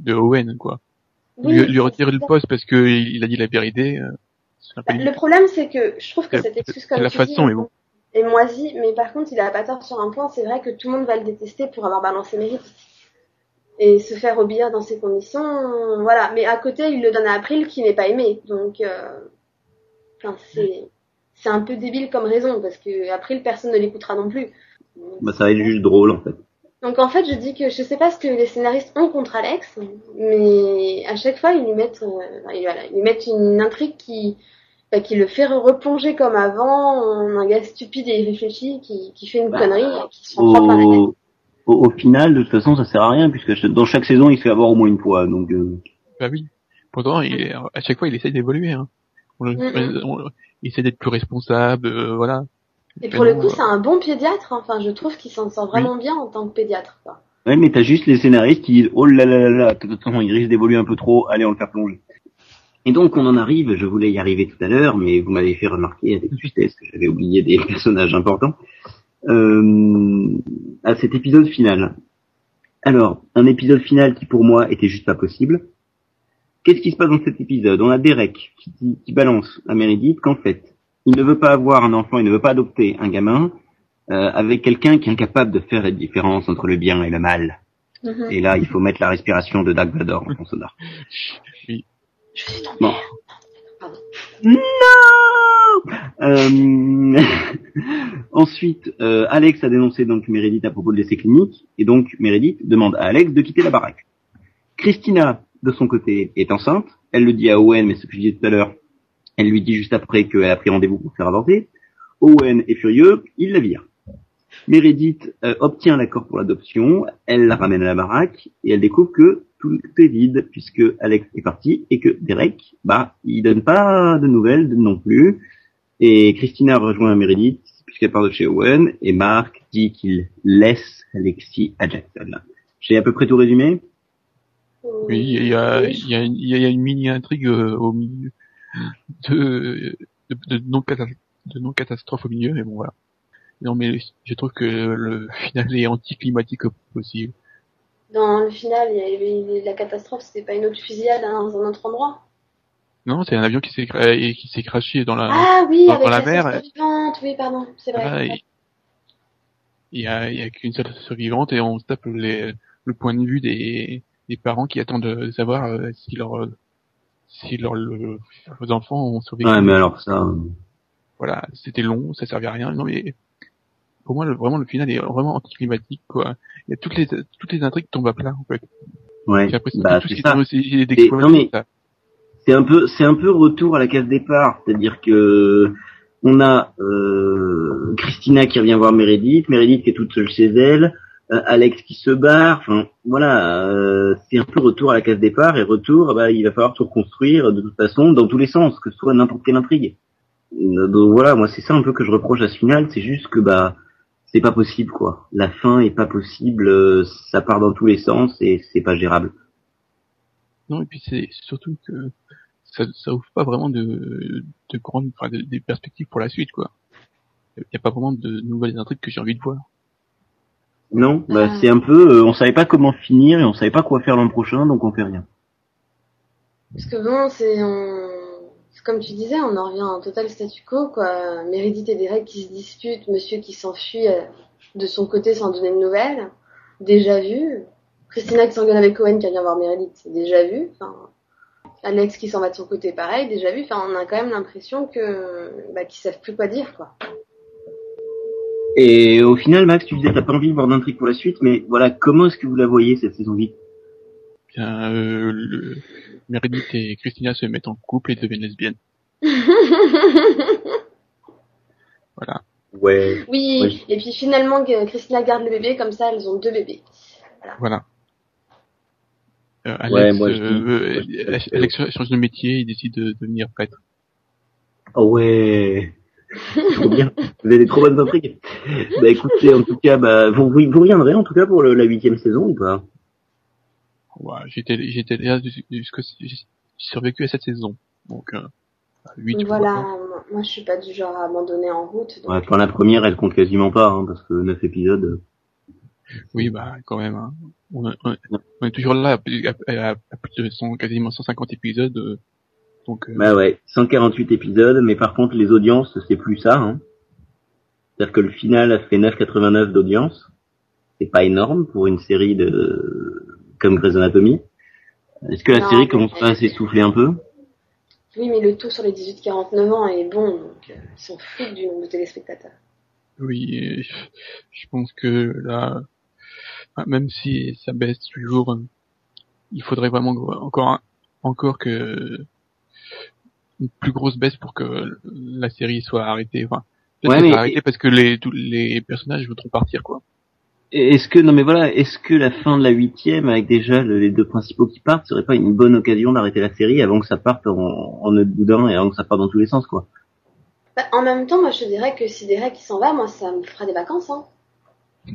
[SPEAKER 8] de Owen quoi.
[SPEAKER 7] Oui,
[SPEAKER 8] lui, retirer le poste parce que il a dit la vérité. euh,
[SPEAKER 7] Bah, le problème, c'est que je trouve que
[SPEAKER 8] C'est-
[SPEAKER 7] cette excuse, comme
[SPEAKER 8] la
[SPEAKER 7] tu
[SPEAKER 8] façon,
[SPEAKER 7] dis,
[SPEAKER 8] mais bon.
[SPEAKER 7] est moisie, mais par contre, il a pas tort sur un point, c'est vrai que tout le monde va le détester pour avoir balancé Meredith. Et se faire obéir dans ces conditions, voilà. Mais à côté, il le donne à April qui n'est pas aimé, donc, euh, enfin, c'est, c'est un peu débile comme raison, parce que April, personne ne l'écoutera non plus.
[SPEAKER 6] Bah, ça va être juste drôle en fait.
[SPEAKER 7] Donc en fait, je dis que je sais pas ce que les scénaristes ont contre Alex, mais à chaque fois, ils lui mettent, euh, voilà, ils lui mettent une intrigue qui, bah, qui le fait replonger comme avant, en un gars stupide et irréfléchi qui, qui fait une
[SPEAKER 6] Bah,
[SPEAKER 7] connerie et qui se rend propre à la tête.
[SPEAKER 6] Au, au, au final, de toute façon, ça sert à rien puisque dans chaque saison, il se fait avoir au moins une fois. Donc, euh,
[SPEAKER 8] Bah oui. Pourtant, il est- à chaque fois, il essaye d'évoluer. Hein. On, le- on- il essaie d'être plus responsable, euh, voilà.
[SPEAKER 7] Et pour le coup,
[SPEAKER 8] euh,
[SPEAKER 7] c'est un bon pédiatre. hein. Enfin, je trouve qu'il s'en sort vraiment bien en tant que pédiatre. Quoi.
[SPEAKER 6] ouais, mais t'as juste les scénaristes qui disent oh là là là là, de toute façon, il risque d'évoluer un peu trop. Allez, on le fait plonger. Et donc, on en arrive. Je voulais y arriver tout à l'heure, mais vous m'avez fait remarquer avec justesse que j'avais oublié des personnages importants. Euh, à cet épisode final. Alors, un épisode final qui pour moi était juste pas possible. Qu'est-ce qui se passe dans cet épisode? On a Derek qui, qui, qui balance à Meredith qu'en fait, il ne veut pas avoir un enfant, il ne veut pas adopter un gamin euh, avec quelqu'un qui est incapable de faire la différence entre le bien et le mal.
[SPEAKER 7] Mhm.
[SPEAKER 6] Et là, il faut mettre la respiration de Dark Vador en sonore.
[SPEAKER 8] Oui.
[SPEAKER 7] Je suis
[SPEAKER 6] Bon. Non Euh, Ensuite, euh, Alex a dénoncé donc Meredith à propos de l'essai clinique, et donc Meredith demande à Alex de quitter la baraque. Christina, de son côté, est enceinte. Elle le dit à Owen, mais ce que je disais tout à l'heure, elle lui dit juste après qu'elle a pris rendez-vous pour faire avorter. Owen est furieux, il la vire. Meredith euh, obtient l'accord pour l'adoption, elle la ramène à la baraque, et elle découvre que tout est vide, puisque Alex est parti, et que Derek, bah, il donne pas de nouvelles non plus. Et Christina rejoint Meredith, puisqu'elle part de chez Owen, et Mark dit qu'il laisse Alexis à Jackson. J'ai à peu près tout résumé?
[SPEAKER 8] Oui, il y a, une mini intrigue euh, au milieu de, de, de non catastrophe, de non catastrophe au milieu, mais bon voilà. Non mais je trouve que le final est anticlimatique possible.
[SPEAKER 7] Dans le final, il y avait la catastrophe, c'était pas une autre fusillade hein, dans un autre endroit.
[SPEAKER 8] Non, c'est un avion qui s'est qui s'est craché dans la.
[SPEAKER 7] Ah oui,
[SPEAKER 8] dans-
[SPEAKER 7] avec
[SPEAKER 8] dans la
[SPEAKER 7] la,
[SPEAKER 8] mer,
[SPEAKER 7] oui, pardon, c'est vrai.
[SPEAKER 8] Il y a, il y a qu'une seule survivante et on tape les, le point de vue des, des parents qui attendent de savoir euh, si leur si leur le- leurs enfants ont survécu.
[SPEAKER 6] Ouais, mais alors ça...
[SPEAKER 8] Voilà, c'était long, ça servait à rien. Non mais pour moi, le, vraiment le final est vraiment anticlimatique quoi. Il y a toutes les toutes les intrigues tombent à plat en fait.
[SPEAKER 6] Ouais, bah
[SPEAKER 8] tout ce
[SPEAKER 6] c'est c'est un peu c'est un peu retour à la case départ, c'est-à-dire que on a euh, Christina qui revient voir Meredith, Meredith qui est toute seule chez elle, Alex qui se barre, enfin voilà, euh, c'est un peu retour à la case départ et retour, bah, il va falloir tout reconstruire de toute façon dans tous les sens, que ce soit n'importe quelle intrigue. Euh, Donc voilà, moi c'est ça un peu que je reproche à ce final, c'est juste que bah c'est pas possible quoi. La fin est pas possible, euh, ça part dans tous les sens et c'est pas gérable.
[SPEAKER 8] Non, et puis c'est surtout que ça, ça ouvre pas vraiment de, de grandes, des perspectives pour la suite, quoi. Il y a pas vraiment de nouvelles intrigues que j'ai envie de voir.
[SPEAKER 6] Non, bah
[SPEAKER 7] Ah.
[SPEAKER 6] c'est un peu, euh, on savait pas comment finir et on savait pas quoi faire l'an prochain, donc on fait rien.
[SPEAKER 7] Parce que bon, c'est on... comme tu disais, on en revient en total statu quo, quoi. Meredith et Derek qui se disputent, monsieur qui s'enfuit euh, de son côté sans donner de nouvelles, déjà vu. Christina qui s'engueule avec Owen qui vient voir Meredith, c'est déjà vu. Enfin, Alex qui s'en va de son côté, pareil, déjà vu. Enfin, on a quand même l'impression que bah, qu'ils savent plus quoi dire, quoi.
[SPEAKER 6] Et au final, Max, tu disais t'as pas envie de voir d'intrigue pour la suite, mais voilà, comment est-ce que vous la voyez cette saison 8
[SPEAKER 8] Bien, euh, le, Meredith et Christina se mettent en couple et deviennent lesbiennes. Voilà.
[SPEAKER 6] Ouais.
[SPEAKER 7] oui,
[SPEAKER 6] Oui.
[SPEAKER 7] et puis finalement, Christina garde le bébé, comme ça, elles ont deux bébés.
[SPEAKER 8] Voilà. Euh, Alex,
[SPEAKER 6] Ouais, moi, je
[SPEAKER 8] euh, euh,
[SPEAKER 6] dis-
[SPEAKER 8] Alex change de métier, il décide de devenir prêtre.
[SPEAKER 6] Oh ouais. Trop bien. Vous avez des trop bonnes intrigues. bah écoutez, en tout cas, bah vous, vous, vous reviendrez en tout cas pour le- la huitième saison ou pas?
[SPEAKER 8] Ouais, j'étais j'étais là jusqu'à j'ai survécu à cette saison. Donc euh, 8
[SPEAKER 7] Voilà, moi, moi, je suis pas du genre à abandonner en route. donc-
[SPEAKER 6] Ouais, pour la première, elle compte quasiment pas, hein, parce que 9 épisodes.
[SPEAKER 8] Oui, bah quand même. Hein. On, est- on est- on est toujours là à, plus- à- à- à plus de 100, quasiment 150 épisodes. euh, donc euh,
[SPEAKER 6] Bah ouais, 148 épisodes, mais par contre, les audiences, c'est plus ça. Hein. C'est-à-dire que le final a fait 9,89 d'audience. C'est pas énorme pour une série de comme Grey's Anatomy. Est-ce que la
[SPEAKER 7] Non,
[SPEAKER 6] série commence pas à s'essouffler un peu?
[SPEAKER 7] Oui, mais le taux sur les 18-49 ans est bon, donc euh, ils s'en foutent du nombre de téléspectateurs.
[SPEAKER 8] oui, euh, je pense que là, ah, même si ça baisse toujours, il faudrait vraiment encore un- encore que une plus grosse baisse pour que la série soit arrêtée. Enfin,
[SPEAKER 6] Ouais, mais-
[SPEAKER 8] arrêtée parce que les tous les personnages voudront partir quoi.
[SPEAKER 6] Est-ce que non mais voilà, est-ce que la fin de la huitième avec déjà le- les deux principaux qui partent serait pas une bonne occasion d'arrêter la série avant que ça parte en, en de boudin et avant que ça parte dans tous les sens quoi?
[SPEAKER 7] Bah, en même temps, moi je te dirais que si Derek s'en va, moi ça me fera des vacances. Hein.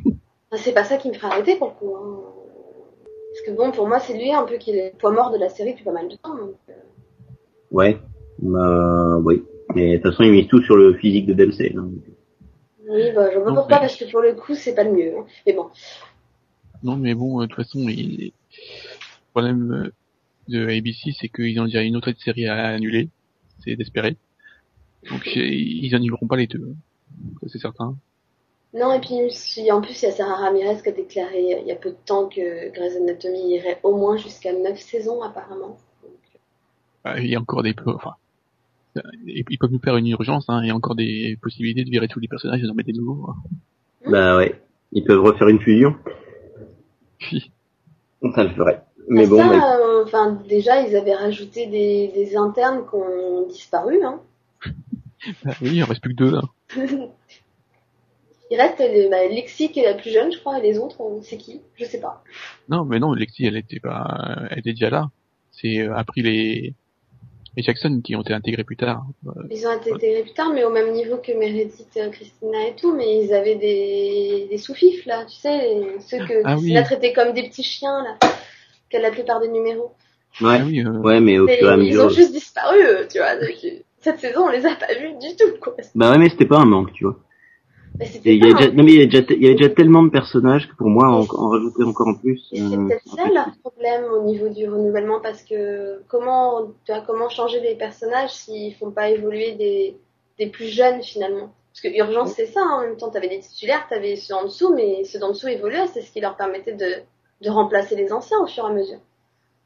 [SPEAKER 7] Enfin, c'est pas ça qui me fera arrêter pour le coup. Hein. Parce que bon, pour moi, c'est lui un peu qui est le poids mort de la série depuis pas mal de temps. Donc, euh,
[SPEAKER 6] Ouais, bah oui. Mais de toute façon, ils misent tout sur le physique de Dempsey. hein.
[SPEAKER 7] Oui, bah je vois
[SPEAKER 8] Non,
[SPEAKER 7] pourquoi,
[SPEAKER 8] mais-
[SPEAKER 7] parce que pour le coup, c'est pas le mieux. hein. Mais bon,
[SPEAKER 8] Non, mais bon, euh, de toute façon, il... le problème euh, de ABC, c'est qu'ils ont déjà une autre série à annuler. C'est d'espérer. Donc, j'ai- ils annuleront pas les deux. Ça, c'est certain.
[SPEAKER 7] non, et puis si, en plus, il y a Sarah Ramirez qui a déclaré il y a peu de temps que Grey's Anatomy irait au moins jusqu'à 9 saisons, apparemment. Donc,
[SPEAKER 8] Bah, il y a encore des... Enfin, euh, ils peuvent nous faire une urgence, hein. Il y a encore des possibilités de virer tous les personnages et d'en mettre des nouveaux. hein.
[SPEAKER 6] Bah ouais. Ils peuvent refaire une fusion.
[SPEAKER 8] Puis,
[SPEAKER 6] Ça le ferait. Mais bon,
[SPEAKER 7] ça, euh, enfin, déjà, ils avaient rajouté des, des internes qui ont disparu. Hein.
[SPEAKER 8] bah oui, il en reste plus que deux, là.
[SPEAKER 7] Il reste les, bah, Lexi qui est la plus jeune, je crois, et les autres, on- c'est qui Je sais pas.
[SPEAKER 8] Non, mais non, Lexi, elle était pas... Elle était déjà là. C'est euh, après les... Les Jackson qui ont été intégrés plus tard. Euh,
[SPEAKER 7] Ils ont été intégrés plus tard, mais au même niveau que Meredith, euh, Christina et tout, mais ils avaient des, des sous-fifs, là, tu sais, ceux que
[SPEAKER 8] Ah
[SPEAKER 7] Christina
[SPEAKER 8] oui.
[SPEAKER 7] traitait comme des petits chiens, là, qu'elle appelait par des numéros.
[SPEAKER 6] ouais.
[SPEAKER 8] Ah oui, euh,
[SPEAKER 6] Ouais, mais au
[SPEAKER 7] Mais
[SPEAKER 6] fur et à
[SPEAKER 7] ils
[SPEAKER 6] mesure.
[SPEAKER 7] ont juste disparu, eux, tu vois. donc, euh, cette saison, on les a pas vus du tout, quoi.
[SPEAKER 6] Bah ouais, mais c'était pas un manque, tu vois.
[SPEAKER 7] Mais
[SPEAKER 6] Il y, a déjà... non, mais il y, a déjà... il y avait déjà tellement de personnages que pour moi, en, en rajouter encore en plus.
[SPEAKER 7] Et c'est
[SPEAKER 6] euh,
[SPEAKER 7] peut-être ça leur problème au niveau du renouvellement parce que comment tu vois, comment changer les personnages s'ils font pas évoluer des, des plus jeunes finalement? Parce que urgence c'est ça hein. en même temps t'avais des titulaires t'avais ceux en dessous mais ceux d'en dessous évoluaient c'est ce qui leur permettait de, de remplacer les anciens au fur et à mesure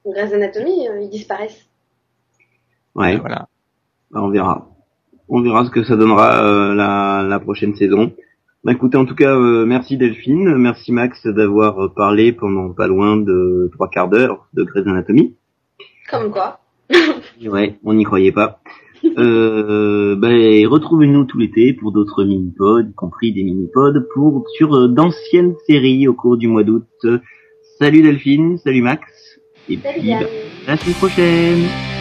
[SPEAKER 7] donc Grey's Anatomy euh, ils disparaissent
[SPEAKER 6] Ouais,
[SPEAKER 8] voilà.
[SPEAKER 6] bah, on verra. On verra ce que ça donnera euh, la, la prochaine saison. Bah écoutez, en tout cas, euh, merci Delphine, merci Max d'avoir euh, parlé pendant pas loin de trois quarts d'heure de Grey's Anatomy.
[SPEAKER 7] comme quoi
[SPEAKER 6] Ouais, on n'y croyait pas. Euh, bah, et retrouvez-nous tout l'été pour d'autres mini-pods, y compris des mini-pods pour sur d'anciennes séries au cours du mois d'août. Salut Delphine, salut Max, et
[SPEAKER 7] Salut
[SPEAKER 6] puis bah, à la semaine prochaine.